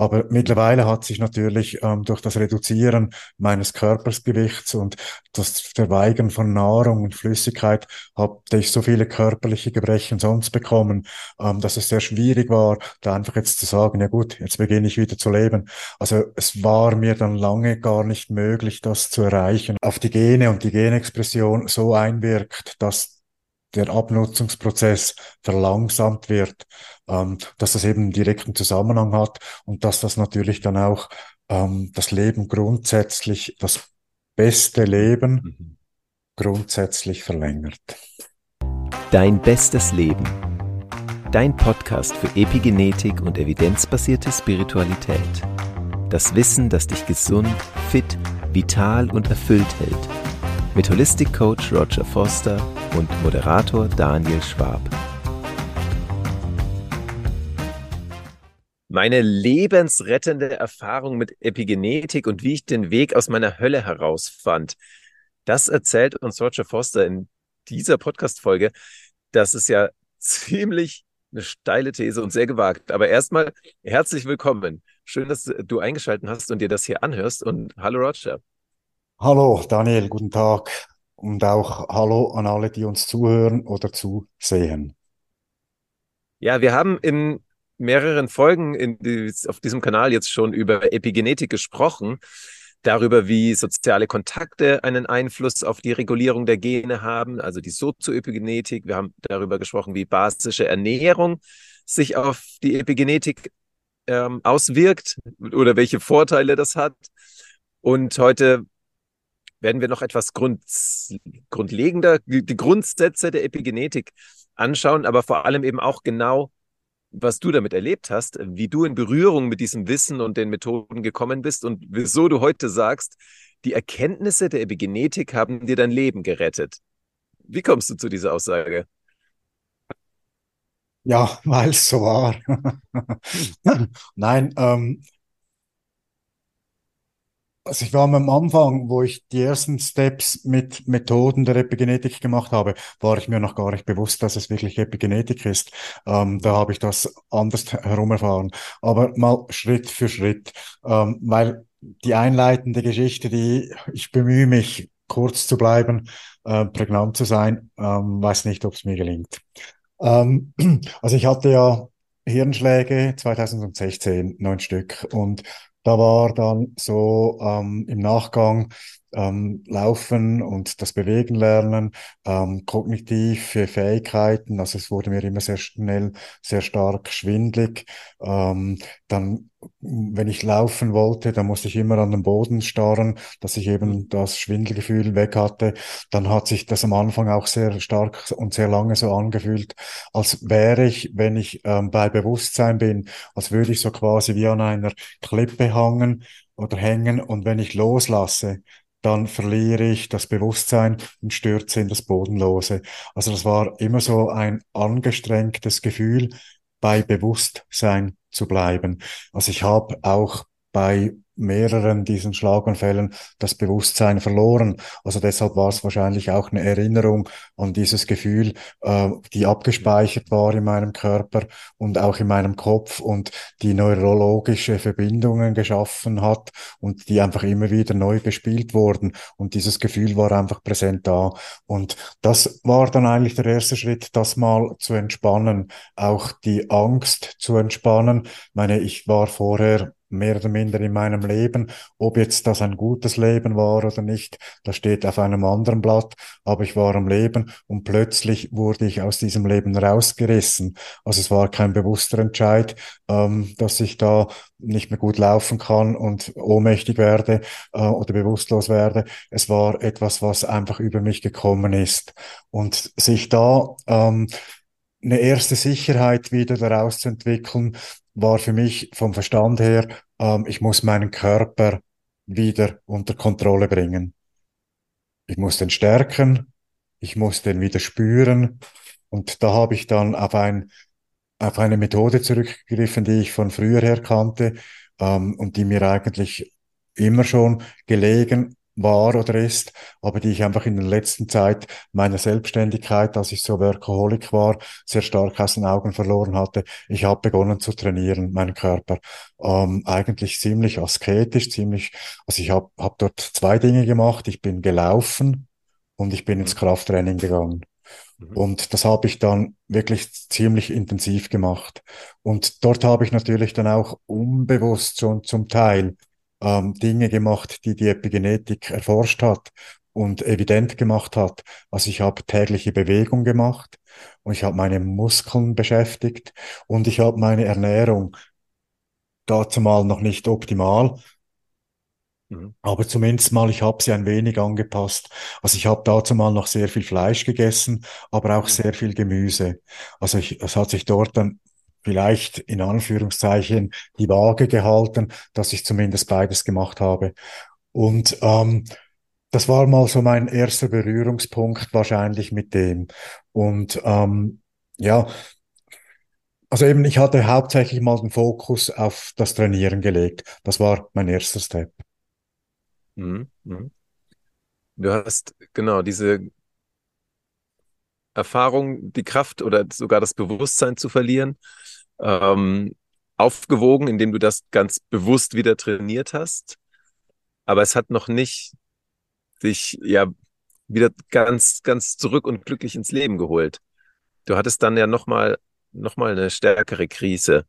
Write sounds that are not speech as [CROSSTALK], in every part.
Aber mittlerweile hat sich natürlich ähm, durch das Reduzieren meines Körpersgewichts und das Verweigern von Nahrung und Flüssigkeit habe ich so viele körperliche Gebrechen sonst bekommen, ähm, dass es sehr schwierig war, da einfach jetzt zu sagen, ja gut, jetzt beginne ich wieder zu leben. Also es war mir dann lange gar nicht möglich, das zu erreichen. Auf die Gene und die Genexpression so einwirkt, dass der Abnutzungsprozess verlangsamt wird, ähm, dass das eben einen direkten Zusammenhang hat und dass das natürlich dann auch ähm, das Leben grundsätzlich, das beste Leben mhm. grundsätzlich verlängert. Dein bestes Leben. Dein Podcast für Epigenetik und evidenzbasierte Spiritualität. Das Wissen, das dich gesund, fit, vital und erfüllt hält. Mit Holistic Coach Roger Foster und Moderator Daniel Schwab. Meine lebensrettende Erfahrung mit Epigenetik und wie ich den Weg aus meiner Hölle herausfand, das erzählt uns Roger Foster in dieser Podcast-Folge. Das ist ja ziemlich eine steile These und sehr gewagt. Aber erstmal herzlich willkommen. Schön, dass du eingeschaltet hast und dir das hier anhörst. Und hallo Roger. Hallo Daniel, guten Tag und auch Hallo an alle, die uns zuhören oder zusehen. Ja, wir haben in mehreren Folgen die, auf diesem Kanal jetzt schon über Epigenetik gesprochen, darüber, wie soziale Kontakte einen Einfluss auf die Regulierung der Gene haben, also die Sozioepigenetik. Wir haben darüber gesprochen, wie basische Ernährung sich auf die Epigenetik ähm, auswirkt oder welche Vorteile das hat. Und heute werden wir noch etwas Grund, grundlegender, die Grundsätze der Epigenetik anschauen, aber vor allem eben auch genau, was du damit erlebt hast, wie du in Berührung mit diesem Wissen und den Methoden gekommen bist und wieso du heute sagst, die Erkenntnisse der Epigenetik haben dir dein Leben gerettet. Wie kommst du zu dieser Aussage? Ja, [LAUGHS] weil es so war. [LAUGHS] Nein, ähm, also ich war am Anfang, wo ich die ersten Steps mit Methoden der Epigenetik gemacht habe, war ich mir noch gar nicht bewusst, dass es wirklich Epigenetik ist. Ähm, da habe ich das anders herum erfahren. Aber mal Schritt für Schritt, ähm, weil die einleitende Geschichte, die ich bemühe mich, kurz zu bleiben, äh, prägnant zu sein, ähm, weiß nicht, ob es mir gelingt. Ähm, [CLEARS THROAT] also ich hatte ja Hirnschläge 2016, neun Stück und da war dann so ähm, im Nachgang ähm, Laufen und das Bewegen lernen, ähm, kognitive Fähigkeiten, also es wurde mir immer sehr schnell, sehr stark schwindlig. Ähm, dann, wenn ich laufen wollte, dann musste ich immer an den Boden starren, dass ich eben mhm. das Schwindelgefühl weg hatte. Dann hat sich das am Anfang auch sehr stark und sehr lange so angefühlt, als wäre ich, wenn ich ähm, bei Bewusstsein bin, als würde ich so quasi wie an einer Klippe hangen oder hängen und wenn ich loslasse, dann verliere ich das Bewusstsein und stürze in das Bodenlose. Also das war immer so ein angestrengtes Gefühl, bei Bewusstsein zu bleiben. Also ich habe auch bei mehreren diesen Schlaganfällen das Bewusstsein verloren. Also deshalb war es wahrscheinlich auch eine Erinnerung an dieses Gefühl, äh, die abgespeichert war in meinem Körper und auch in meinem Kopf und die neurologische Verbindungen geschaffen hat und die einfach immer wieder neu bespielt wurden. Und dieses Gefühl war einfach präsent da. Und das war dann eigentlich der erste Schritt, das mal zu entspannen, auch die Angst zu entspannen. Ich meine, ich war vorher mehr oder minder in meinem Leben. Ob jetzt das ein gutes Leben war oder nicht, das steht auf einem anderen Blatt, aber ich war am Leben und plötzlich wurde ich aus diesem Leben rausgerissen. Also es war kein bewusster Entscheid, ähm, dass ich da nicht mehr gut laufen kann und ohnmächtig werde äh, oder bewusstlos werde. Es war etwas, was einfach über mich gekommen ist. Und sich da ähm, eine erste Sicherheit wieder daraus zu entwickeln, war für mich vom Verstand her, ähm, ich muss meinen Körper wieder unter Kontrolle bringen. Ich muss den stärken, ich muss den wieder spüren. Und da habe ich dann auf, ein, auf eine Methode zurückgegriffen, die ich von früher her kannte ähm, und die mir eigentlich immer schon gelegen war oder ist, aber die ich einfach in der letzten Zeit meiner Selbstständigkeit, als ich so Workaholic war, sehr stark aus den Augen verloren hatte. Ich habe begonnen zu trainieren, meinen Körper. Ähm, eigentlich ziemlich asketisch, ziemlich, also ich habe hab dort zwei Dinge gemacht. Ich bin gelaufen und ich bin ins Mhm. Krafttraining gegangen. Mhm. Und das habe ich dann wirklich ziemlich intensiv gemacht. Und dort habe ich natürlich dann auch unbewusst schon zum Teil ähm, Dinge gemacht, die die Epigenetik erforscht hat und evident gemacht hat. Also ich habe tägliche Bewegung gemacht und ich habe meine Muskeln beschäftigt und ich habe meine Ernährung dazu mal noch nicht optimal, Mhm. aber zumindest mal, ich habe sie ein wenig angepasst. Also ich habe dazu mal noch sehr viel Fleisch gegessen, aber auch Mhm. sehr viel Gemüse. Also ich, es hat sich dort dann vielleicht in Anführungszeichen die Waage gehalten, dass ich zumindest beides gemacht habe. Und ähm, das war mal so mein erster Berührungspunkt wahrscheinlich mit dem. Und ähm, ja, also eben, ich hatte hauptsächlich mal den Fokus auf das Trainieren gelegt. Das war mein erster Step. Mhm. Mhm. Du hast genau diese Erfahrung, die Kraft oder sogar das Bewusstsein zu verlieren, ähm, aufgewogen, indem du das ganz bewusst wieder trainiert hast. Aber es hat noch nicht dich ja wieder ganz, ganz zurück und glücklich ins Leben geholt. Du hattest dann ja nochmal noch mal eine stärkere Krise,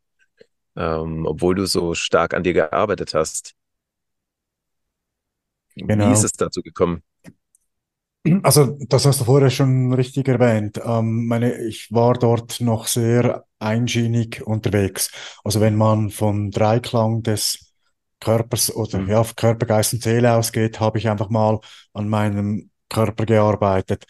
ähm, obwohl du so stark an dir gearbeitet hast. Wie ist Genau. es dazu gekommen? Also, das hast du vorher schon richtig erwähnt. Ähm, meine, ich war dort noch sehr einschienig unterwegs. Also, wenn man von Dreiklang des Körpers oder Mhm. ja, Körper, Geist und Seele ausgeht, habe ich einfach mal an meinem Körper gearbeitet.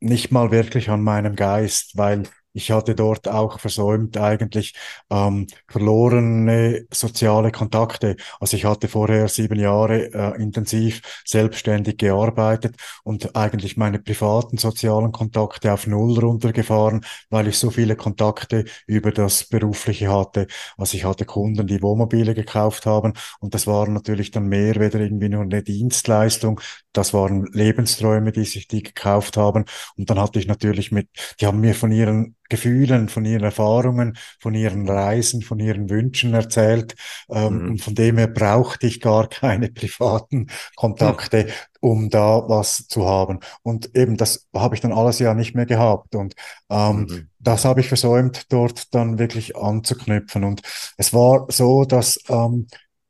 Nicht mal wirklich an meinem Geist, weil ich hatte dort auch versäumt eigentlich ähm, verlorene soziale Kontakte. Also ich hatte vorher sieben Jahre äh, intensiv selbstständig gearbeitet und eigentlich meine privaten sozialen Kontakte auf Null runtergefahren, weil ich so viele Kontakte über das Berufliche hatte. Also ich hatte Kunden, die Wohnmobile gekauft haben und das waren natürlich dann mehr weder irgendwie nur eine Dienstleistung, das waren Lebensträume, die sich die gekauft haben und dann hatte ich natürlich mit, die haben mir von ihren Gefühlen, von ihren Erfahrungen, von ihren Reisen, von ihren Wünschen erzählt. Ähm, Mhm. und von dem her brauchte ich gar [LAUGHS] keine privaten. Kontakte, um da was zu haben. Und eben das habe ich dann alles ja nicht mehr gehabt. Und ähm, Mhm. das habe ich versäumt, dort dann wirklich anzuknüpfen. Und es war so, dass ähm,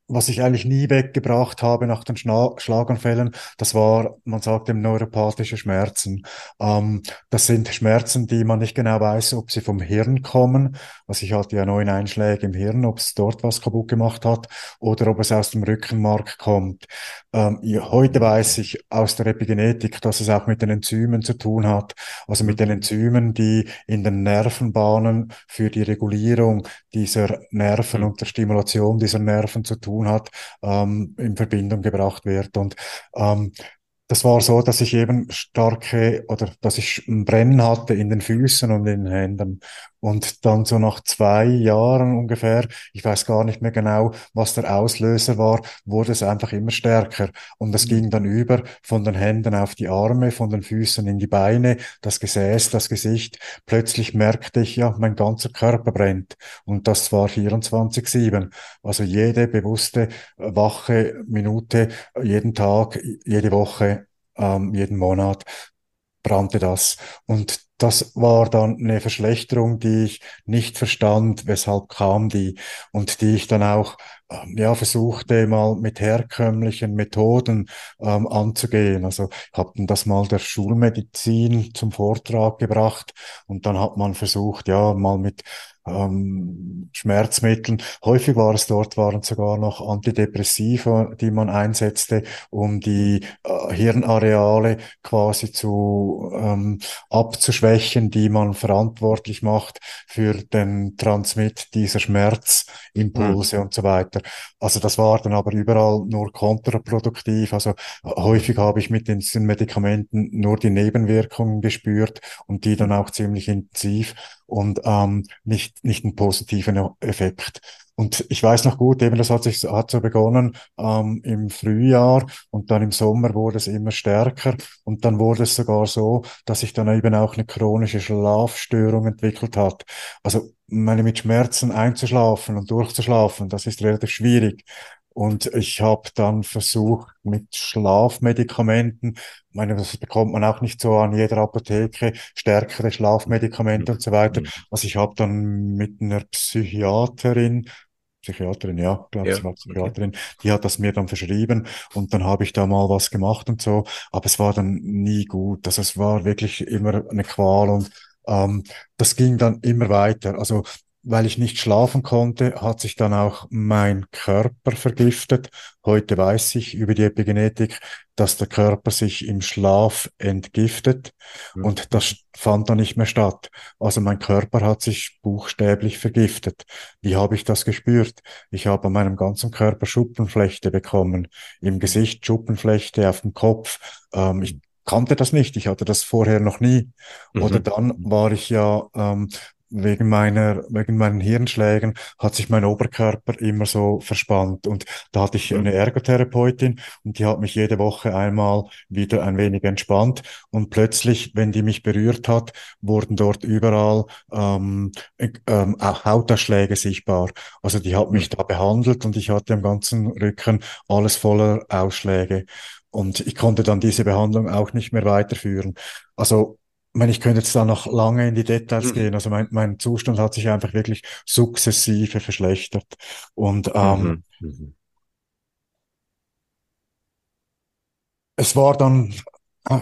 was ich eigentlich nie weggebracht habe nach den Schna Schlaganfällen, das war, man sagt eben neuropathische Schmerzen. Ähm, das sind Schmerzen, die man nicht genau weiß, ob sie vom Hirn kommen. Also ich hatte ja neun Einschläge im Hirn, ob es dort was kaputt gemacht hat oder ob es aus dem Rückenmark kommt. Ähm, heute weiß ich aus der Epigenetik, dass es auch mit den Enzymen zu tun hat. Also mit den. Enzymen, die in den Nervenbahnen für die Regulierung dieser Nerven Mhm. und der Stimulation dieser Nerven zu tun hat, ähm, in Verbindung gebracht wird. Und ähm, das war so, dass ich eben starke oder dass ich ein Brennen hatte in den Füßen und in den Händen. Und dann so nach zwei Jahren ungefähr, ich weiß gar nicht mehr genau, was der Auslöser war, wurde es einfach immer stärker. Und es ging dann über von den Händen auf die Arme, von den Füßen in die Beine, das Gesäß, das Gesicht. Plötzlich merkte ich, ja, mein ganzer Körper brennt. Und das war 24/7. Also jede bewusste, wache Minute, jeden Tag, jede Woche, ähm, jeden Monat brannte das. Und das war dann eine Verschlechterung, die ich nicht verstand, weshalb kam die und die ich dann auch ähm, ja versuchte mal mit herkömmlichen Methoden ähm, anzugehen. Also habe dann das mal der Schulmedizin zum Vortrag gebracht und dann hat man versucht, ja mal mit ähm, Schmerzmitteln. Häufig war es dort, waren sogar noch Antidepressiva, die man einsetzte, um die äh, Hirnareale quasi zu ähm, abzuschwächen, die man verantwortlich macht für den Transmit dieser Mhm. Schmerzimpulse und so weiter. Also das war dann aber überall nur kontraproduktiv. Also äh, häufig habe ich mit diesen Medikamenten nur die Nebenwirkungen gespürt und die dann auch ziemlich intensiv und ähm, nicht nicht, einen positiven Effekt. Und ich weiß noch gut, eben das hat sich hat so begonnen ähm, im Frühjahr und dann im Sommer wurde es immer stärker und dann wurde es sogar so, dass sich dann eben auch eine chronische Schlafstörung entwickelt hat. Also meine mit Schmerzen einzuschlafen und durchzuschlafen, das ist relativ schwierig. Und ich habe dann versucht mit Schlafmedikamenten, ich meine, das bekommt man auch nicht so an jeder Apotheke, stärkere Schlafmedikamente und so weiter. Mhm. Also ich habe dann mit einer Psychiaterin Psychiaterin, ja, glaube Ja, sie war okay. Psychiaterin, die hat das mir dann verschrieben und dann habe ich da mal was gemacht und so, aber es war dann nie gut. Also es war wirklich immer eine Qual und ähm, das ging dann immer weiter. Also weil ich nicht schlafen konnte, hat sich dann auch mein Körper vergiftet. Heute weiß ich über die Epigenetik, dass der Körper sich im Schlaf entgiftet und das Mhm. fand dann nicht mehr statt. Also mein Körper hat sich buchstäblich vergiftet. Wie habe ich das gespürt? Ich habe an meinem ganzen Körper Schuppenflechte bekommen. Im Mhm. Gesicht Schuppenflechte, auf dem Kopf. Ähm, ich kannte das nicht. Ich hatte das vorher noch nie. Oder Mhm. dann war ich ja ähm, wegen meiner, wegen meinen Hirnschlägen hat sich mein Oberkörper immer so verspannt. Und da hatte ich Mhm. eine Ergotherapeutin und die hat mich jede Woche einmal wieder ein wenig entspannt. Und plötzlich, wenn die mich berührt hat, wurden dort überall ähm, äh, ähm, auch Hautausschläge sichtbar. Also die hat mich Mhm. da behandelt und ich hatte am ganzen Rücken alles voller Ausschläge. Und ich konnte dann diese Behandlung auch nicht mehr weiterführen. Also, meine, ich könnte jetzt da noch lange in die Details Mhm. gehen. Also mein, mein Zustand hat sich einfach wirklich sukzessive verschlechtert. Und ähm, Mhm. Mhm. es war dann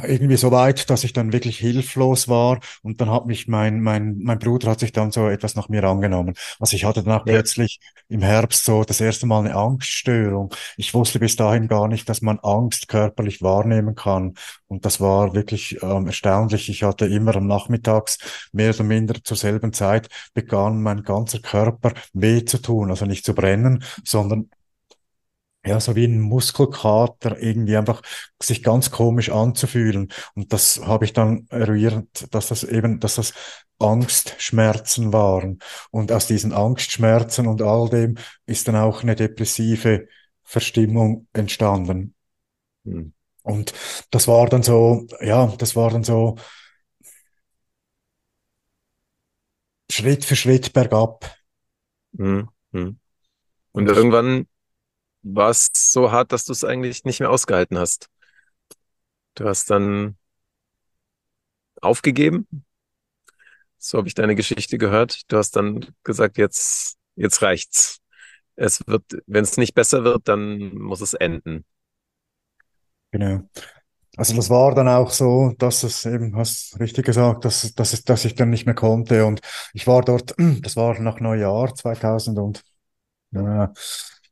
irgendwie so weit, dass ich dann wirklich hilflos war und dann hat mich mein, mein, mein Bruder hat sich dann so etwas nach mir angenommen. Also ich hatte dann auch Ja. plötzlich im Herbst so das erste Mal eine Angststörung. Ich wusste bis dahin gar nicht, dass man Angst körperlich wahrnehmen kann und das war wirklich ähm, erstaunlich. Ich hatte immer am Nachmittags mehr oder minder zur selben Zeit begann mein ganzer Körper weh zu tun, also nicht zu brennen, sondern ja, so wie ein Muskelkater irgendwie einfach sich ganz komisch anzufühlen. Und das habe ich dann eruiert, dass das eben, dass das Angstschmerzen waren. Und aus diesen Angstschmerzen und all dem ist dann auch eine depressive Verstimmung entstanden. Mhm. Und das war dann so, ja, das war dann so Schritt für Schritt bergab. Mhm. Und irgendwann war es so hart, dass du es eigentlich nicht mehr ausgehalten hast. Du hast dann aufgegeben. So habe ich deine Geschichte gehört. Du hast dann gesagt, jetzt, jetzt reicht's. Es wird, wenn es nicht besser wird, dann muss es enden. genau. Also das war dann auch so, dass es eben, hast richtig gesagt, dass, dass, es, dass ich dann nicht mehr konnte. Und ich war dort, [CLEARS THROAT] das war nach Neujahr 2000 und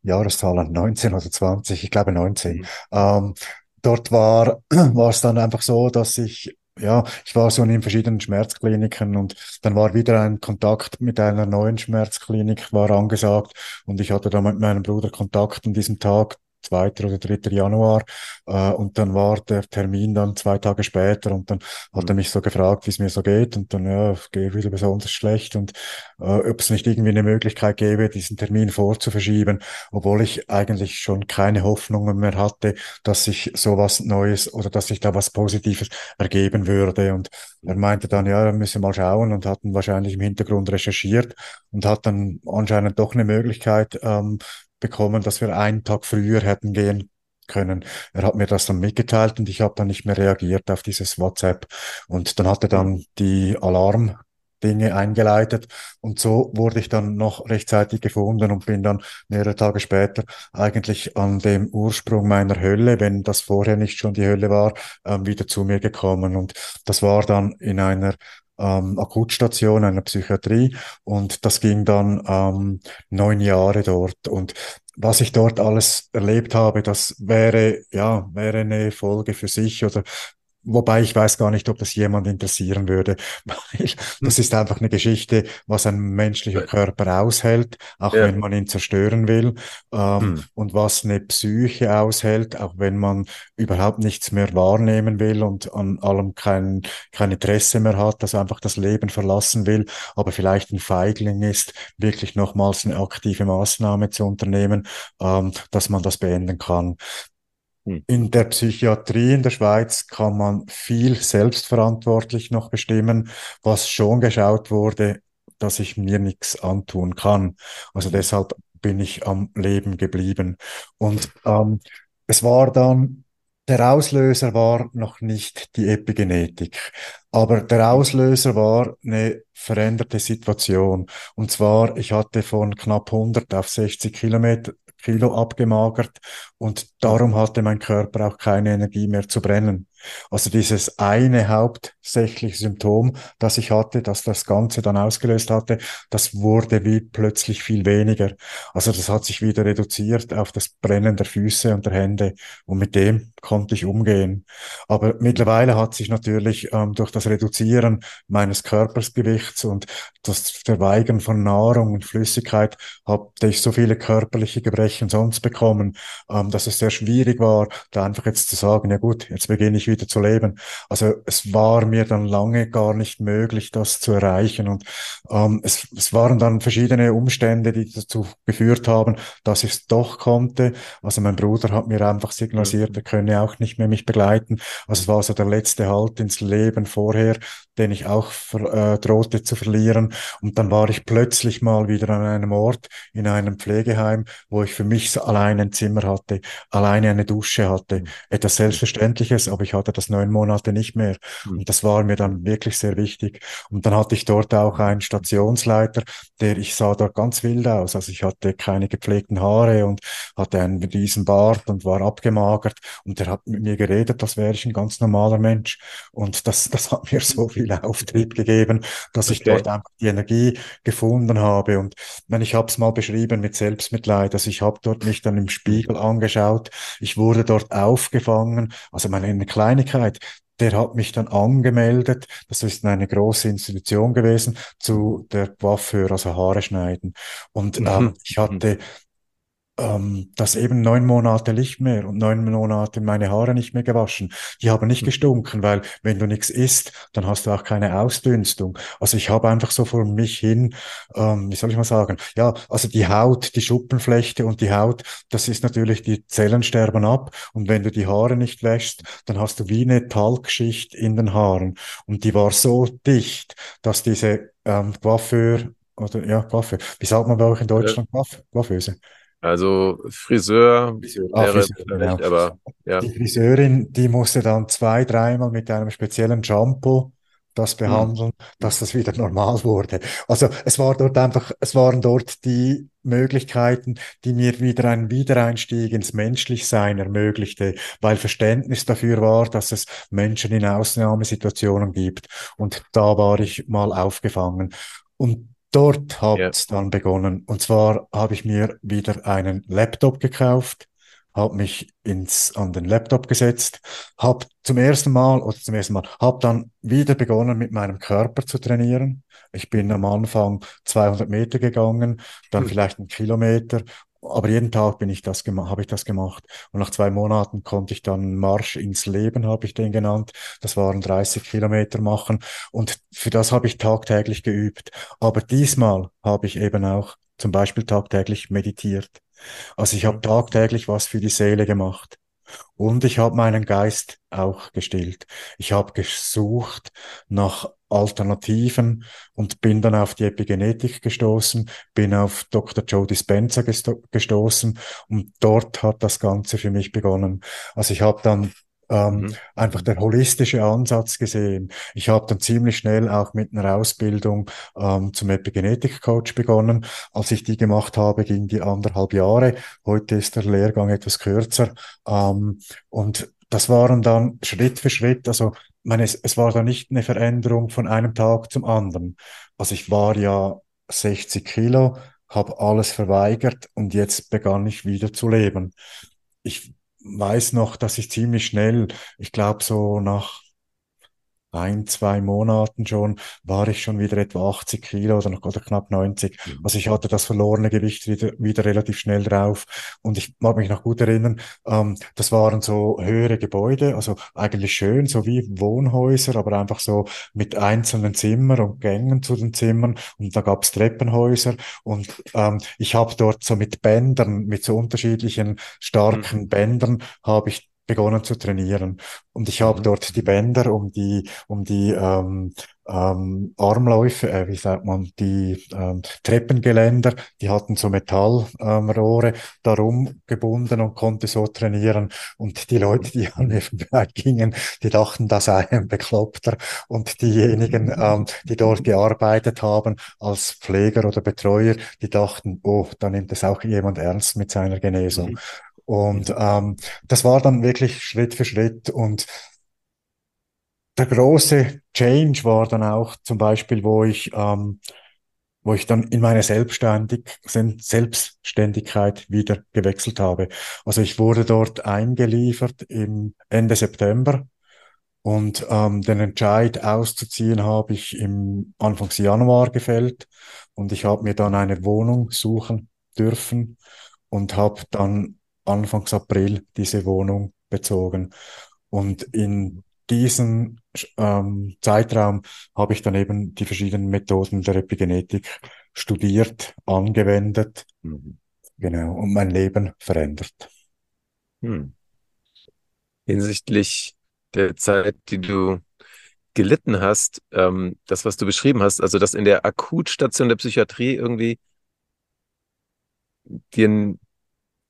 äh, Jahreszahlen 19 oder 20, ich glaube 19. Mhm. Ähm, dort war, [CLEARS THROAT] war es dann einfach so, dass ich, ja, ich war so in verschiedenen Schmerzkliniken und dann war wieder ein Kontakt mit einer neuen Schmerzklinik war angesagt und ich hatte da mit meinem Bruder Kontakt an diesem Tag. 2. oder 3. Januar äh, und dann war der Termin dann zwei Tage später und dann hat er Mhm. mich so gefragt, wie es mir so geht und dann, ja, es geht wieder besonders schlecht und äh, ob es nicht irgendwie eine Möglichkeit gäbe, diesen Termin vorzuverschieben, obwohl ich eigentlich schon keine Hoffnungen mehr hatte, dass sich sowas Neues oder dass sich da was Positives ergeben würde. Und er meinte dann, ja, wir müssen mal schauen und hatten wahrscheinlich im Hintergrund recherchiert und hat dann anscheinend doch eine Möglichkeit ähm, bekommen, dass wir einen Tag früher hätten gehen können. Er hat mir das dann mitgeteilt und ich habe dann nicht mehr reagiert auf dieses WhatsApp. Und dann hat er dann die Alarm Dinge eingeleitet und so wurde ich dann noch rechtzeitig gefunden und bin dann mehrere Tage später eigentlich an dem Ursprung meiner Hölle, wenn das vorher nicht schon die Hölle war, ähm, wieder zu mir gekommen und das war dann in einer ähm, Akutstation, einer Psychiatrie. Und das ging dann ähm, neun Jahre dort. Und was ich dort alles erlebt habe, das wäre, ja, wäre eine Folge für sich oder Wobei ich weiß gar nicht, ob das jemand interessieren würde, [LAUGHS] weil das ist einfach eine Geschichte, was ein menschlicher Körper aushält, auch ja. wenn man ihn zerstören will, ähm, hm. und was eine Psyche aushält, auch wenn man überhaupt nichts mehr wahrnehmen will und an allem kein, kein Interesse mehr hat, also einfach das Leben verlassen will, aber vielleicht ein Feigling ist, wirklich nochmals eine aktive Maßnahme zu unternehmen, ähm, dass man das beenden kann. Hm. In der Psychiatrie in der Schweiz kann man viel selbstverantwortlich noch bestimmen, was schon geschaut wurde, dass ich mir nichts antun kann. Also deshalb bin ich am Leben geblieben. Und ähm, es war dann, der Auslöser war noch nicht die Epigenetik, aber der Auslöser war eine veränderte Situation. Und zwar, ich hatte von knapp 100 auf 60 Kilometer Kilo abgemagert und darum hatte mein Körper auch keine Energie mehr zu brennen. Also dieses eine hauptsächliche Symptom, das ich hatte, das das Ganze dann ausgelöst hatte, das wurde wie plötzlich viel weniger. Also das hat sich wieder reduziert auf das Brennen der Füße und der Hände und mit dem konnte ich umgehen. Aber mittlerweile hat sich natürlich ähm, durch das Reduzieren meines Körpersgewichts und das Verweigern von Nahrung und Flüssigkeit hatte ich so viele körperliche Gebrechen sonst bekommen, ähm, dass es sehr schwierig war, da einfach jetzt zu sagen, ja gut, jetzt beginne ich wieder zu leben. Also es war mir dann lange gar nicht möglich, das zu erreichen. Und ähm, es, es waren dann verschiedene Umstände, die dazu geführt haben, dass ich es doch konnte. Also mein Bruder hat mir einfach signalisiert, er könne auch nicht mehr mich begleiten. Also es war so der letzte Halt ins Leben vorher, den ich auch ver, äh, drohte zu verlieren. Und dann war ich plötzlich mal wieder an einem Ort, in einem Pflegeheim, wo ich für mich allein ein Zimmer hatte, alleine eine Dusche hatte. Mhm. Etwas Selbstverständliches, aber ich hatte das neun Monate nicht mehr. Mhm. Und das war mir dann wirklich sehr wichtig. Und dann hatte ich dort auch einen Stationsleiter, der, ich sah dort ganz wild aus. Also ich hatte keine gepflegten Haare und hatte einen riesen Bart und war abgemagert. Und der hat mit mir geredet, als wäre ich ein ganz normaler Mensch. Und das, [LAUGHS] das hat mir so viel Auftrieb gegeben, dass okay. ich dort einfach die Energie gefunden habe. Und wenn ich habe es mal beschrieben mit Selbstmitleid, also ich habe dort mich dann im Spiegel angeschaut, ich wurde dort aufgefangen, also meine eine Kleinigkeit, der hat mich dann angemeldet. Das ist eine große Institution gewesen zu der Coiffeur, also Haare schneiden. Und mhm. ähm, ich hatte ähm, das eben neun Monate nicht mehr und neun Monate meine Haare nicht mehr gewaschen. Die haben nicht hm. gestunken, weil wenn du nichts isst, dann hast du auch keine Ausdünstung. Also ich habe einfach so vor mich hin, ähm, wie soll ich mal sagen, ja, also die Haut, die Schuppenflechte und die Haut, das ist natürlich, die Zellen sterben ab und wenn du die Haare nicht wäschst, dann hast du wie eine Talgschicht in den Haaren und die war so dicht, dass diese ähm, Coiffeur oder ja, Coiffeur, wie sagt man bei euch in Deutschland, ja. Coiffeuse? Also Friseur. Ah, wäre Friseur, vielleicht, genau. aber ja. Die Friseurin, die musste dann zwei, dreimal mit einem speziellen Shampoo das hm. behandeln, mhm. dass das wieder [LAUGHS] normal wurde. Also es war dort einfach, es waren dort die Möglichkeiten, die mir wieder einen Wiedereinstieg ins Menschlichsein ermöglichte, weil Verständnis dafür war, dass es Menschen in Ausnahmesituationen gibt. Und da war ich mal aufgefangen. Und Dort hat es yeah. dann begonnen. Und zwar habe ich mir wieder einen Laptop gekauft, habe mich ins, an den Laptop gesetzt, habe zum ersten Mal oder zum ersten Mal, habe dann wieder begonnen mit meinem Körper zu trainieren. Ich bin am Anfang 200 Meter gegangen, dann hm. vielleicht einen Kilometer aber jeden Tag bin ich das gemacht, habe ich das gemacht. Und nach zwei Monaten konnte ich dann Marsch ins Leben, habe ich den genannt. Das waren 30 Kilometer machen. Und für das habe ich tagtäglich geübt. Aber diesmal habe ich eben auch zum Beispiel tagtäglich meditiert. Also ich habe tagtäglich was für die Seele gemacht. Und ich habe meinen Geist auch gestillt. Ich habe gesucht nach Alternativen und bin dann auf die Epigenetik gestoßen, bin auf Dr. Joe Dispenza gesto gestoßen und dort hat das Ganze für mich begonnen. Also ich habe dann ähm, mhm. einfach der holistische Ansatz gesehen. Ich habe dann ziemlich schnell auch mit einer Ausbildung ähm, zum Epigenetik-Coach begonnen. Als ich die gemacht habe, ging die anderthalb Jahre. Heute ist der Lehrgang etwas kürzer. Ähm, und das waren dann Schritt für Schritt, also meine, es, es war da nicht eine Veränderung von einem Tag zum anderen. Also ich war ja 60 Kilo, habe alles verweigert und jetzt begann ich wieder zu leben. Ich weiß noch, dass ich ziemlich schnell, ich glaube so nach ein, zwei Monaten schon, war ich schon wieder etwa 80 Kilo oder, noch, oder knapp 90. Mhm. Also ich hatte das verlorene Gewicht wieder, wieder relativ schnell drauf. Und ich mag mich noch gut erinnern, ähm, das waren so höhere Gebäude, also eigentlich schön, so wie Wohnhäuser, aber einfach so mit einzelnen Zimmern und Gängen zu den Zimmern. Und da gab es Treppenhäuser. Und ähm, ich habe dort so mit Bändern, mit so unterschiedlichen starken Mhm. Bändern, habe ich begonnen zu trainieren. Und ich habe Mhm. dort die Bänder um die, um die ähm, ähm, Armläufe, äh, wie sagt man, die ähm, Treppengeländer, die hatten so Metallrohre ähm, darum gebunden und konnte so trainieren. Und die Leute, die an mir vorbeigingen, die dachten, das sei ein Bekloppter. Und diejenigen, [LAUGHS] ähm, die dort gearbeitet haben als Pfleger oder Betreuer, die dachten, oh, da nimmt es auch jemand ernst mit seiner Genesung. Mhm. Und ähm, das war dann wirklich Schritt für Schritt. Und der große Change war dann auch zum Beispiel, wo ich, ähm, wo ich dann in meine Selbstständig Selbstständigkeit wieder gewechselt habe. Also ich wurde dort eingeliefert im Ende September und ähm, den Entscheid auszuziehen habe ich im Anfangs Januar gefällt und ich habe mir dann eine Wohnung suchen dürfen und habe dann Anfangs April diese Wohnung bezogen. Und in diesem ähm, Zeitraum habe ich dann eben die verschiedenen Methoden der Epigenetik studiert, angewendet, Mhm. genau, und mein Leben verändert. Hm. Hinsichtlich der Zeit, die du gelitten hast, ähm, das, was du beschrieben hast, also dass in der Akutstation der Psychiatrie irgendwie dir,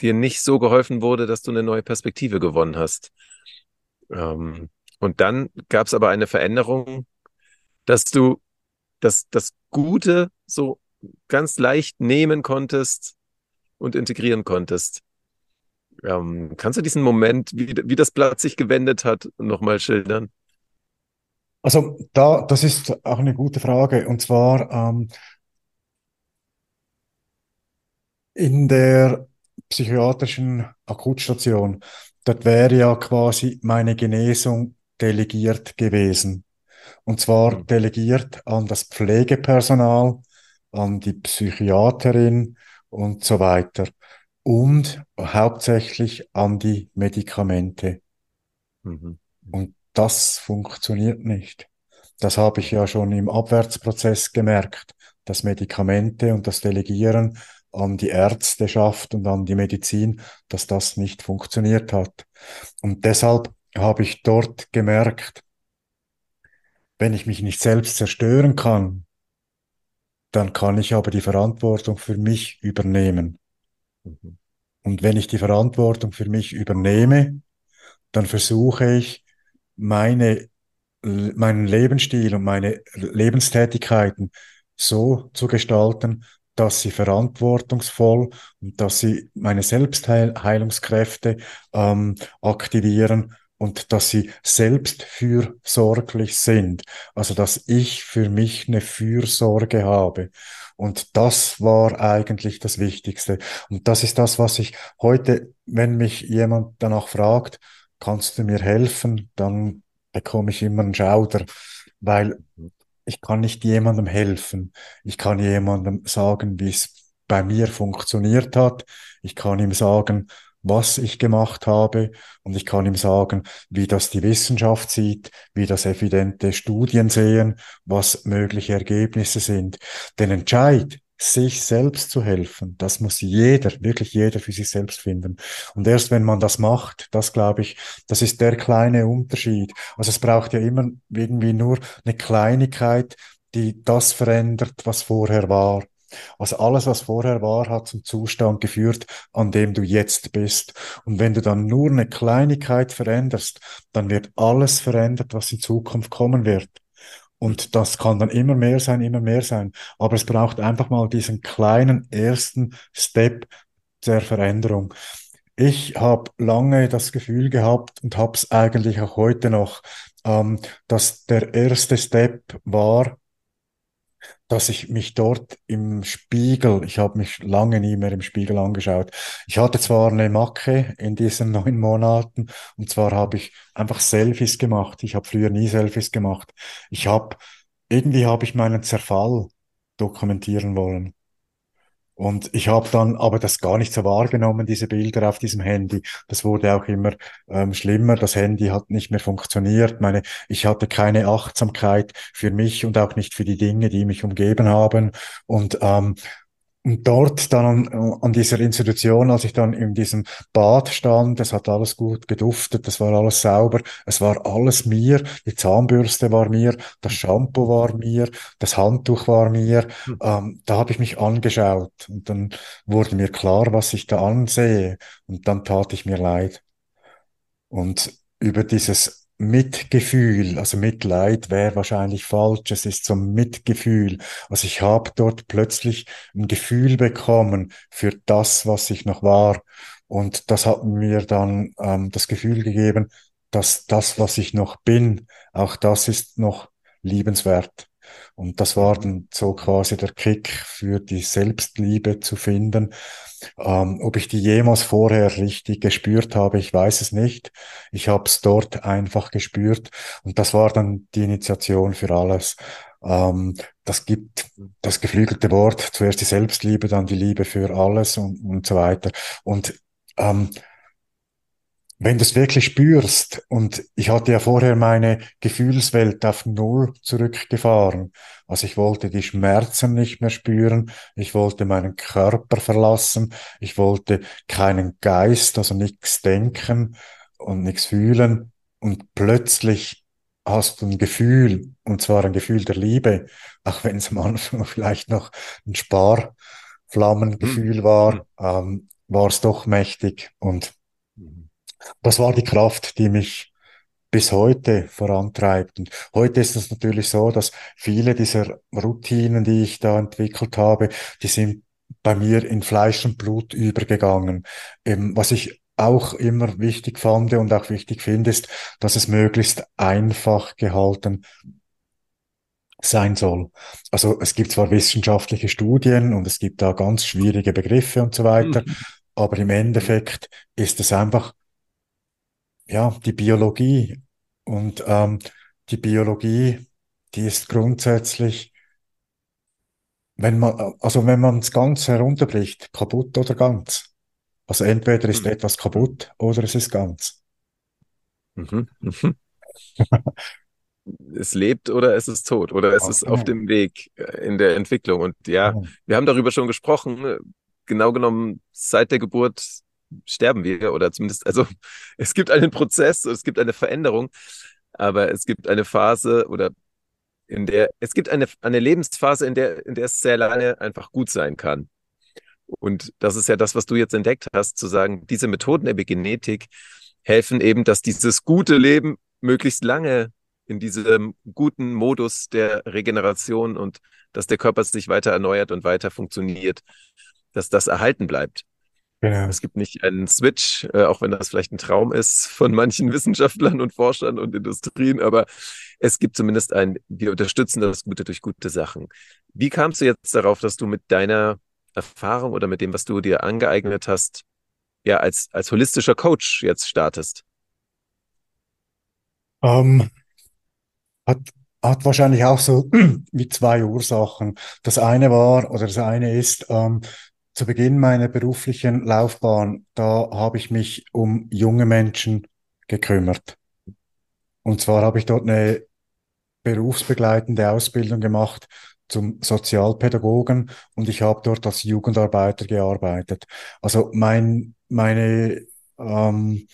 dir nicht so geholfen wurde, dass du eine neue Perspektive gewonnen hast. Ähm, und dann gab es aber eine Veränderung, dass du das, das Gute so ganz leicht nehmen konntest und integrieren konntest. Ähm, kannst du diesen Moment, wie, wie das Blatt sich gewendet hat, nochmal schildern? Also da, das ist auch eine gute Frage. Und zwar ähm, in der psychiatrischen Akutstation, dort wäre ja quasi meine Genesung delegiert gewesen. Und zwar Hm. delegiert an das Pflegepersonal, an die Psychiaterin und so weiter. Und hauptsächlich an die Medikamente. Mhm. Und das funktioniert nicht. Das habe ich ja schon im Abwärtsprozess gemerkt, dass Medikamente und das Delegieren an die Ärzteschaft und an die Medizin, dass das nicht funktioniert hat. Und deshalb habe ich dort gemerkt, wenn ich mich nicht selbst zerstören kann, dann kann ich aber die Verantwortung für mich übernehmen. Mhm. Und wenn ich die Verantwortung für mich übernehme, dann versuche ich, meine, meinen Lebensstil und meine Lebenstätigkeiten so zu gestalten, dass sie verantwortungsvoll und dass sie meine Selbstheilungskräfte ähm, aktivieren und dass sie selbstfürsorglich sind. Also dass ich für mich eine Fürsorge habe. Und das war eigentlich das Wichtigste. Und das ist das, was ich heute, wenn mich jemand danach fragt, kannst du mir helfen, dann bekomme ich immer einen Schauder, weil ich kann nicht jemandem helfen. Ich kann jemandem sagen, wie es bei mir funktioniert hat. Ich kann ihm sagen, was ich gemacht habe und ich kann ihm sagen, wie das die Wissenschaft sieht, wie das evidente Studien sehen, was mögliche Ergebnisse sind. Den Entscheid, sich selbst zu helfen, das muss jeder, wirklich jeder für sich selbst finden. Und erst wenn man das macht, das glaube ich, das ist der kleine Unterschied. Also es braucht ja immer irgendwie nur eine Kleinigkeit, die das verändert, was vorher war. Also alles, was vorher war, hat zum Zustand geführt, an dem du jetzt bist. Und wenn du dann nur eine Kleinigkeit veränderst, dann wird alles verändert, was in Zukunft kommen wird. Und das kann dann immer mehr sein, immer mehr sein. Aber es braucht einfach mal diesen kleinen ersten Step der Veränderung. Ich habe lange das Gefühl gehabt und habe es eigentlich auch heute noch, ähm, dass der erste Step war, dass ich mich dort im Spiegel, ich habe mich lange nie mehr im Spiegel angeschaut. Ich hatte zwar eine Macke in diesen [LAUGHS] neun Monaten, und zwar habe ich einfach Selfies gemacht. Ich habe früher nie Selfies gemacht. Ich habe, irgendwie habe ich meinen Zerfall dokumentieren wollen. Und ich habe dann aber das gar nicht so wahrgenommen, diese Bilder auf diesem Handy. Das wurde auch immer ähm, schlimmer. Das Handy hat nicht mehr funktioniert. Meine, ich hatte keine Achtsamkeit für mich und auch nicht für die Dinge, die mich umgeben haben. Und ähm, und dort dann an, an dieser Institution, als ich dann in diesem Bad stand, es hat alles gut geduftet, es war alles sauber, es war alles mir, die Zahnbürste war mir, das Shampoo war mir, das Handtuch war mir, Hm. ähm, da habe ich mich angeschaut und dann wurde mir klar, was ich da ansehe und dann tat ich mir leid. Und über dieses Mitgefühl, also Mitleid wäre wahrscheinlich falsch, es ist so Mitgefühl. Also ich habe dort plötzlich ein Gefühl bekommen für das, was ich noch war. Und das hat mir dann ähm, das Gefühl gegeben, dass das, was ich noch bin, auch das ist noch liebenswert. Und das war dann so quasi der Kick für die Selbstliebe zu finden. Ähm, ob ich die jemals vorher richtig gespürt habe, ich weiß es nicht. Ich habe es dort einfach gespürt und das war dann die Initiation für alles. Ähm, das gibt das geflügelte Wort, zuerst die Selbstliebe, dann die Liebe für alles und, und so weiter. Und ähm, wenn du es wirklich spürst, und ich hatte ja vorher meine Gefühlswelt auf Null zurückgefahren, also ich wollte die Schmerzen nicht mehr spüren, ich wollte meinen Körper verlassen, ich wollte keinen Geist, also nichts denken und nichts fühlen, und plötzlich hast du ein Gefühl, und zwar ein Gefühl der Liebe, auch wenn es am Anfang [LAUGHS] vielleicht noch ein Hm. Sparflammengefühl Hm. war, ähm, war es doch mächtig und Hm. Das war die Kraft, die mich bis heute vorantreibt. Und heute ist es natürlich so, dass viele dieser Routinen, die ich da entwickelt habe, die sind bei mir in Fleisch und Blut übergegangen. Ähm, was ich auch immer wichtig fand und auch wichtig finde, ist, dass es möglichst einfach gehalten sein soll. Also es gibt zwar wissenschaftliche Studien und es gibt da ganz schwierige Begriffe und so weiter, Hm. aber im. Endeffekt ist es einfach ja, die Biologie. Und ähm, die Biologie, die ist grundsätzlich, wenn man, also wenn man es ganz herunterbricht, kaputt oder ganz. Also entweder ist Hm. etwas kaputt oder es ist ganz. Mhm. Mhm. es lebt oder es ist tot oder es ist auf genau. dem Weg äh, in der Entwicklung. Und ja, wir haben darüber schon gesprochen. Genau genommen, seit der Geburt sterben wir oder zumindest, also [LAUGHS] es gibt einen Prozess, es gibt eine Veränderung, aber es gibt eine Phase oder in der, es gibt eine, eine Lebensphase, in der, in der es sehr lange einfach gut sein kann. Und das ist ja das, was du jetzt entdeckt hast, zu sagen, diese Methoden Epigenetik helfen eben, dass dieses gute Leben möglichst lange in diesem guten Modus der Regeneration und dass der Körper sich weiter erneuert und weiter funktioniert, dass das erhalten bleibt. Genau. Es gibt nicht einen Switch, äh, auch wenn das vielleicht ein Traum ist [LAUGHS] von manchen Wissenschaftlern und Forschern und Industrien, aber es gibt zumindest ein, wir unterstützen das Gute durch gute Sachen. Wie kamst du jetzt darauf, dass du mit deiner Erfahrung oder mit dem, was du dir angeeignet hast, ja, als, als holistischer Coach jetzt startest? Ähm, hat, hat wahrscheinlich auch so [CLEARS THROAT] wie zwei Ursachen. Das eine war, oder das eine ist, ähm, zu Beginn meiner beruflichen Laufbahn, da habe ich mich um junge Menschen gekümmert. Und zwar habe ich dort eine berufsbegleitende Ausbildung gemacht zum Sozialpädagogen und ich habe dort als Jugendarbeiter gearbeitet. Also mein, meine, ähm,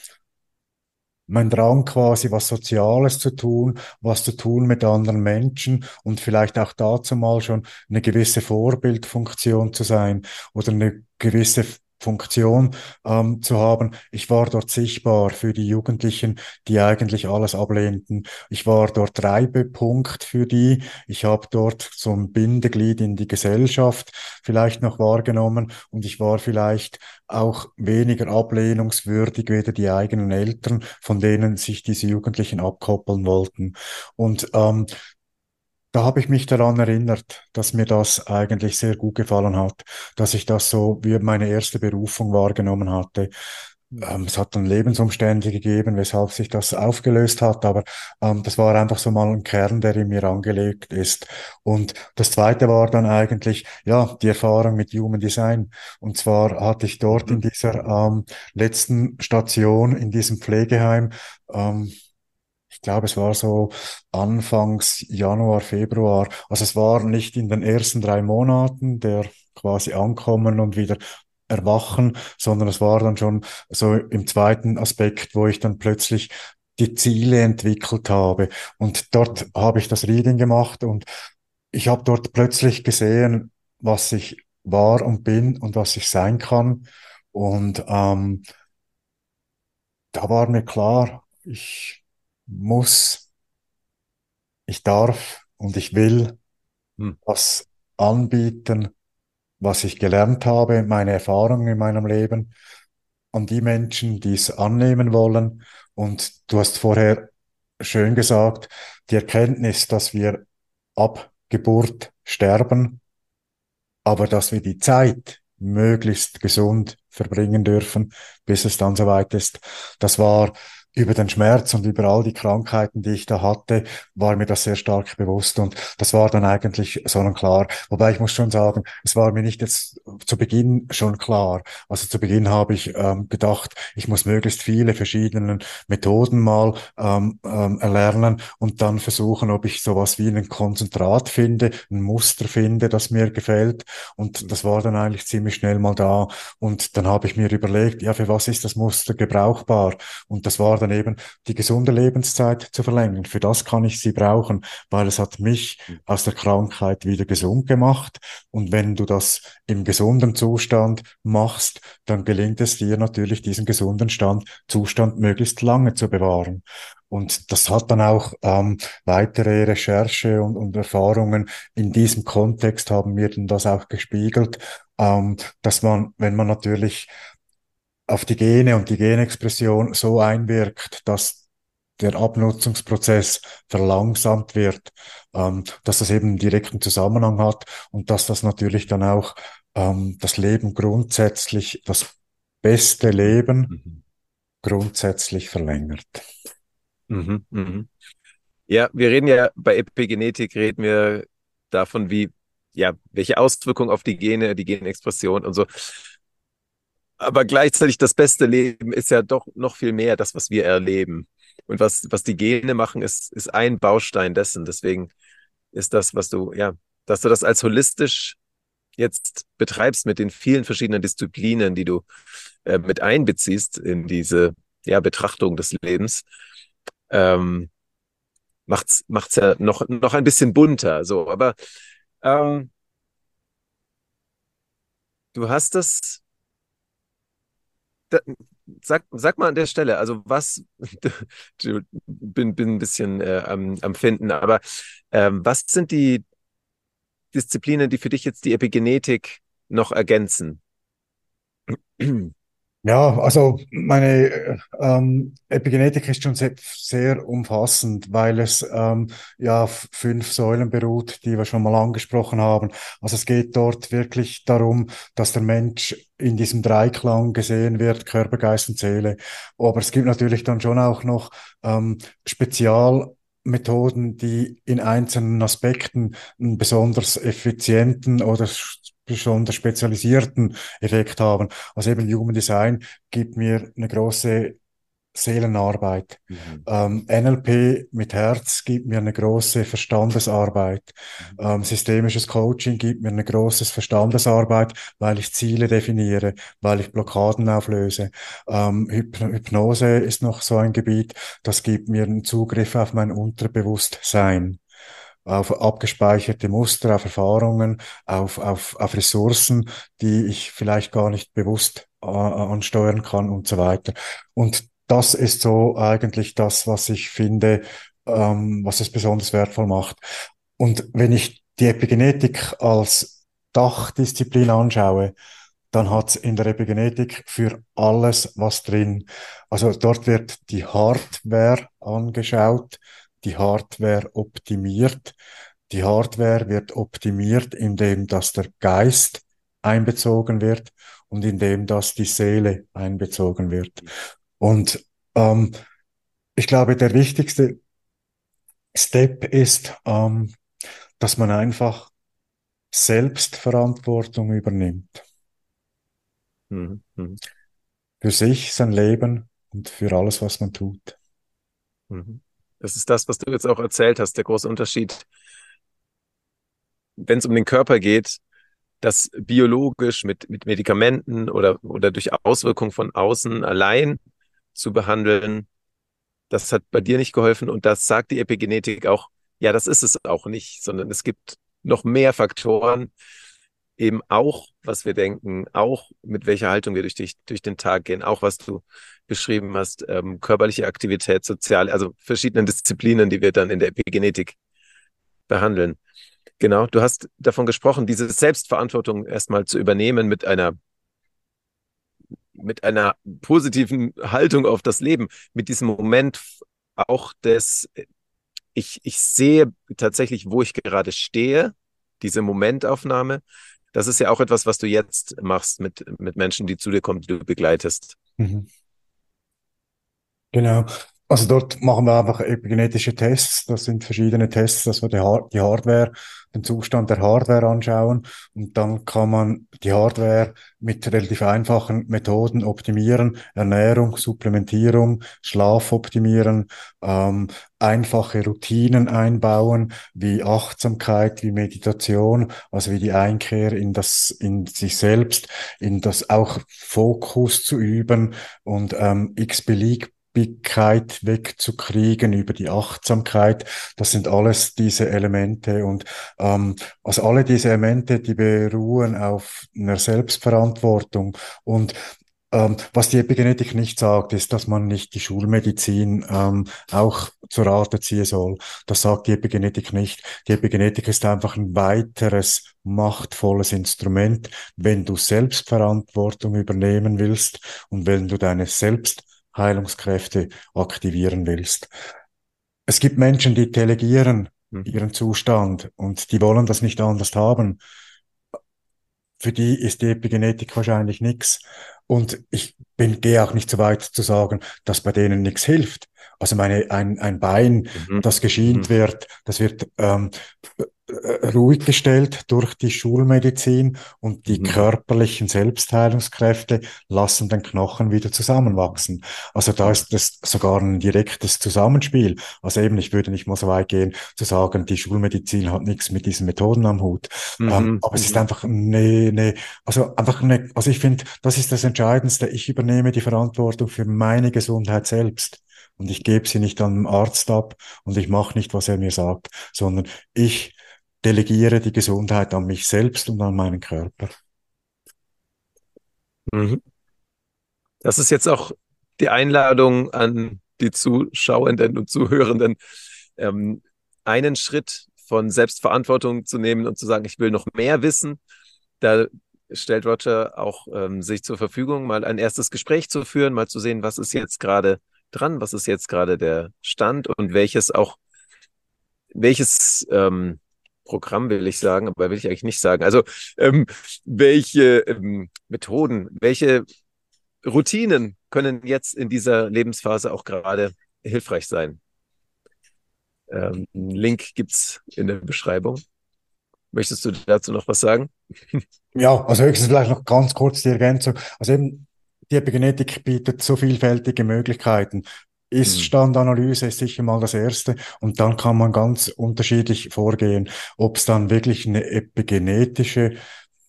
mein Drang quasi, was Soziales zu tun, was zu tun mit anderen Menschen und vielleicht auch dazu mal schon eine gewisse Vorbildfunktion zu sein oder eine gewisse Funktion ähm, zu haben. Ich war dort sichtbar für die Jugendlichen, die eigentlich alles ablehnten. Ich war dort Reibepunkt für die. Ich habe dort so ein Bindeglied in die Gesellschaft vielleicht noch wahrgenommen und ich war vielleicht auch weniger ablehnungswürdig, weder die eigenen Eltern, von denen sich diese Jugendlichen abkoppeln wollten. Und ähm, Da habe ich mich daran erinnert, dass mir das eigentlich sehr gut gefallen hat, dass ich das so wie meine erste Berufung wahrgenommen hatte. Ähm, es hat dann Lebensumstände gegeben, weshalb sich das aufgelöst hat, aber ähm, das war einfach so mal ein Kern, der in mir angelegt ist. Und das zweite war dann eigentlich, ja, die Erfahrung mit Human Design. Und zwar hatte ich dort in Mhm. dieser ähm, letzten Station, in diesem Pflegeheim, ähm, ich glaube, es war so Anfangs Januar, Februar. Also es war nicht in den ersten drei Monaten der quasi Ankommen und wieder Erwachen, sondern es war dann schon so im zweiten Aspekt, wo ich dann plötzlich die Ziele entwickelt habe. Und dort habe ich das Reading gemacht und ich habe dort plötzlich gesehen, was ich war und bin und was ich sein kann. Und ähm, da war mir klar, ich muss ich darf und ich will Hm. was anbieten, was ich gelernt habe, meine Erfahrungen in meinem Leben, an die Menschen, die es annehmen wollen. Und du hast vorher schön gesagt, die Erkenntnis, dass wir ab Geburt sterben, aber dass wir die Zeit möglichst gesund verbringen dürfen, bis es dann soweit ist. Das war über den Schmerz und über all die Krankheiten, die ich da hatte, war mir das sehr stark bewusst und das war dann eigentlich sonnenklar. Wobei ich muss schon sagen, es war mir nicht jetzt zu Beginn schon klar. Also zu Beginn habe ich ähm, gedacht, ich muss möglichst viele verschiedene Methoden mal ähm, ähm, erlernen und dann versuchen, ob ich sowas wie ein Konzentrat finde, ein Muster finde, das mir gefällt und das war dann eigentlich ziemlich schnell mal da. Und dann habe ich mir überlegt, ja, für was ist das Muster gebrauchbar? Und das war dann eben die gesunde Lebenszeit zu verlängern. Für das kann ich sie brauchen, weil es hat mich aus der Krankheit wieder gesund gemacht. Und wenn du das im gesunden Zustand machst, dann gelingt es dir natürlich, diesen gesunden Stand, Zustand möglichst lange zu bewahren. Und das hat dann auch ähm, weitere Recherche und, und Erfahrungen in diesem Kontext haben mir dann das auch gespiegelt, ähm, dass man, wenn man natürlich auf die Gene und die Genexpression so einwirkt, dass der Abnutzungsprozess verlangsamt wird, ähm, dass das eben einen direkten Zusammenhang hat und dass das natürlich dann auch ähm, das Leben grundsätzlich, das beste Leben Mhm. grundsätzlich verlängert. Mhm. Mhm. Ja, wir reden ja bei Epigenetik, reden wir davon, wie, ja, welche Auswirkungen auf die Gene, die Genexpression und so. Aber gleichzeitig das beste Leben ist ja doch noch viel mehr das, was wir erleben. Und was, was die Gene machen, ist, ist ein Baustein dessen. Deswegen ist das, was du, ja, dass du das als holistisch jetzt betreibst mit den vielen verschiedenen Disziplinen, die du äh, mit einbeziehst in diese, ja, Betrachtung des Lebens, ähm, macht's, macht's ja noch, noch ein bisschen bunter, so. Aber, ähm, du hast das, da, sag, sag mal an der Stelle, also was, [LAUGHS] bin, bin ein bisschen äh, am, am Finden, aber ähm, was sind die Disziplinen, die für dich jetzt die Epigenetik noch ergänzen? Ja, also meine äh, ähm, Epigenetik ist schon sehr, sehr umfassend, weil es ähm, ja auf fünf Säulen beruht, die wir schon mal angesprochen haben. Also es geht dort wirklich darum, dass der Mensch in diesem Dreiklang gesehen wird, Körper, Geist und Seele. Aber es gibt natürlich dann schon auch noch ähm, Spezialmethoden, die in einzelnen Aspekten einen besonders effizienten oder besonders spezialisierten Effekt haben. Also eben Human Design gibt mir eine große Seelenarbeit. Mhm. Ähm, NLP mit Herz gibt mir eine große Verstandesarbeit. Mhm. Ähm, systemisches Coaching gibt mir eine große Verstandesarbeit, weil ich Ziele definiere, weil ich Blockaden auflöse. Ähm, Hypno Hypnose ist noch so ein Gebiet, das gibt mir einen Zugriff auf mein Unterbewusstsein auf abgespeicherte Muster, auf Erfahrungen, auf, auf, auf Ressourcen, die ich vielleicht gar nicht bewusst äh, ansteuern kann und so weiter. Und das ist so eigentlich das, was ich finde, ähm, was es besonders wertvoll macht. Und wenn ich die Epigenetik als Dachdisziplin anschaue, dann hat's in der Epigenetik für alles was drin. Also dort wird die Hardware angeschaut, die Hardware optimiert, die Hardware wird optimiert, indem dass der Geist einbezogen wird und indem dass die Seele einbezogen wird. Und ähm, ich glaube, der wichtigste Step ist, ähm, dass man einfach Selbstverantwortung übernimmt. Mhm. Mhm. Für sich, sein Leben und für alles, was man tut. Mhm. Das ist das, was du jetzt auch erzählt hast, der große Unterschied. Wenn es um den Körper geht, das biologisch mit, mit Medikamenten oder, oder durch Auswirkungen von außen allein zu behandeln, das hat bei dir nicht geholfen und das sagt die Epigenetik auch, ja, das ist es auch nicht, sondern es gibt noch mehr Faktoren, eben auch, was wir denken, auch mit welcher Haltung wir durch, durch, durch den Tag gehen, auch was du beschrieben hast, ähm, körperliche Aktivität, soziale, also verschiedene Disziplinen, die wir dann in der Epigenetik behandeln. Genau, du hast davon gesprochen, diese Selbstverantwortung erstmal zu übernehmen mit einer mit einer positiven Haltung auf das Leben, mit diesem Moment auch des, ich, ich sehe tatsächlich, wo ich gerade stehe, diese Momentaufnahme. Das ist ja auch etwas, was du jetzt machst mit, mit Menschen, die zu dir kommen, die du begleitest. Mhm. Genau. Also dort machen wir einfach epigenetische Tests. Das sind verschiedene Tests, dass wir die, Hard die Hardware, den Zustand der Hardware anschauen. Und dann kann man die Hardware mit relativ einfachen Methoden optimieren. Ernährung, Supplementierung, Schlaf optimieren, ähm, einfache Routinen einbauen, wie Achtsamkeit, wie Meditation, also wie die Einkehr in das, in sich selbst, in das auch Fokus zu üben und ähm, x-beliebig Beliebigkeit wegzukriegen, über die Achtsamkeit. Das sind alles diese Elemente und ähm, also alle diese Elemente, die beruhen auf einer Selbstverantwortung und ähm, was die Epigenetik nicht sagt, ist, dass man nicht die Schulmedizin ähm, auch zur Rate ziehen soll. Das sagt die Epigenetik nicht. Die Epigenetik ist einfach ein weiteres machtvolles Instrument, wenn du Selbstverantwortung übernehmen willst und wenn du deine Selbst Heilungskräfte aktivieren willst. Es gibt Menschen, die delegieren mhm. ihren Zustand und die wollen das nicht anders haben. Für die ist die Epigenetik wahrscheinlich nichts. Und ich bin, gehe auch nicht so weit zu sagen, dass bei denen nichts hilft. Also meine, ein, ein Bein, mhm. das geschient mhm. wird, das wird ähm, äh, ruhig gestellt durch die Schulmedizin und die mhm. körperlichen Selbstheilungskräfte lassen den Knochen wieder zusammenwachsen. Also da ist das sogar ein direktes Zusammenspiel. Also eben, ich würde nicht mal so weit gehen zu sagen, die Schulmedizin hat nichts mit diesen Methoden am Hut. Mhm. Ähm, aber es ist mhm. einfach, nee, nee, also einfach eine, also ich finde, das ist das Entscheidendste. Ich übernehme die Verantwortung für meine Gesundheit selbst. Und ich gebe sie nicht an den Arzt ab und ich mache nicht, was er mir sagt, sondern ich delegiere die Gesundheit an mich selbst und an meinen Körper. Mhm. Das ist jetzt auch die Einladung an die Zuschauenden und Zuhörenden, ähm, einen Schritt von Selbstverantwortung zu nehmen und zu sagen, ich will noch mehr wissen. Da stellt Roger auch ähm, sich zur Verfügung, mal ein erstes Gespräch zu führen, mal zu sehen, was ist jetzt gerade dran, was ist jetzt gerade der Stand und welches auch, welches ähm, Programm will ich sagen, aber will ich eigentlich nicht sagen. Also ähm, welche ähm, Methoden, welche Routinen können jetzt in dieser Lebensphase auch gerade hilfreich sein? Ähm, Link gibt's in der Beschreibung. Möchtest du dazu noch was sagen? [LAUGHS] Ja, also höchstens vielleicht noch ganz kurz die Ergänzung. Also eben, die Epigenetik bietet so vielfältige Möglichkeiten. Ist-Standanalyse mhm. ist sicher mal das erste. Und dann kann man ganz unterschiedlich vorgehen, ob es dann wirklich eine epigenetische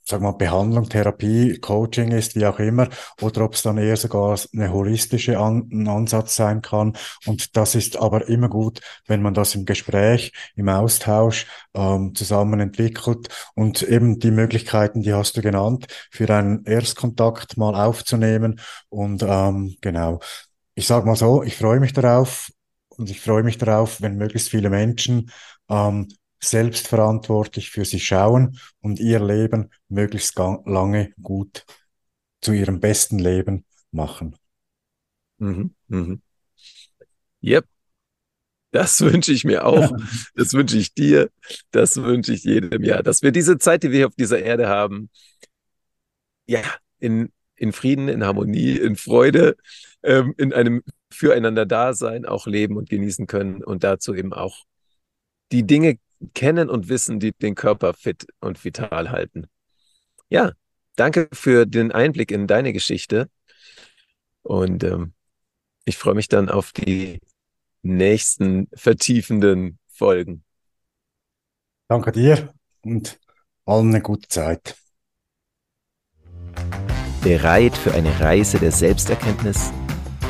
sag mal, Behandlung, Therapie, Coaching ist, wie auch immer, oder ob es dann eher sogar eine holistische An Ansatz sein kann. Und das ist aber immer gut, wenn man das im Gespräch, im Austausch ähm, zusammen entwickelt und eben die Möglichkeiten, die hast du genannt, für einen Erstkontakt mal aufzunehmen. Und ähm, genau, ich sage mal so, ich freue mich darauf und ich freue mich darauf, wenn möglichst viele Menschen ähm, selbstverantwortlich für sich schauen und ihr Leben möglichst lange gut zu ihrem besten Leben machen. Mhm, mhm. Yep. Das wünsche ich mir auch. [LAUGHS] Das wünsche ich dir. Das wünsche ich jedem. Ja, dass wir diese Zeit, die wir hier auf dieser Erde haben, ja, in, in Frieden, in Harmonie, in Freude, ähm, in einem Füreinander-Dasein auch leben und genießen können und dazu eben auch die Dinge kennen und wissen, die den Körper fit und vital halten. Ja, danke für den Einblick in deine Geschichte. Und ähm, ich freue mich dann auf die nächsten vertiefenden Folgen. Danke dir und allen eine gute Zeit. Bereit für eine Reise der Selbsterkenntnis,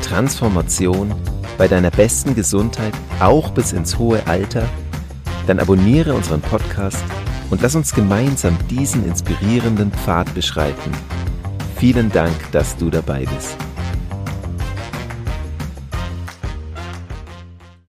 Transformation bei deiner besten Gesundheit, auch bis ins hohe Alter? Dann abonniere unseren Podcast und lass uns gemeinsam diesen inspirierenden Pfad beschreiten. Vielen Dank, dass du dabei bist.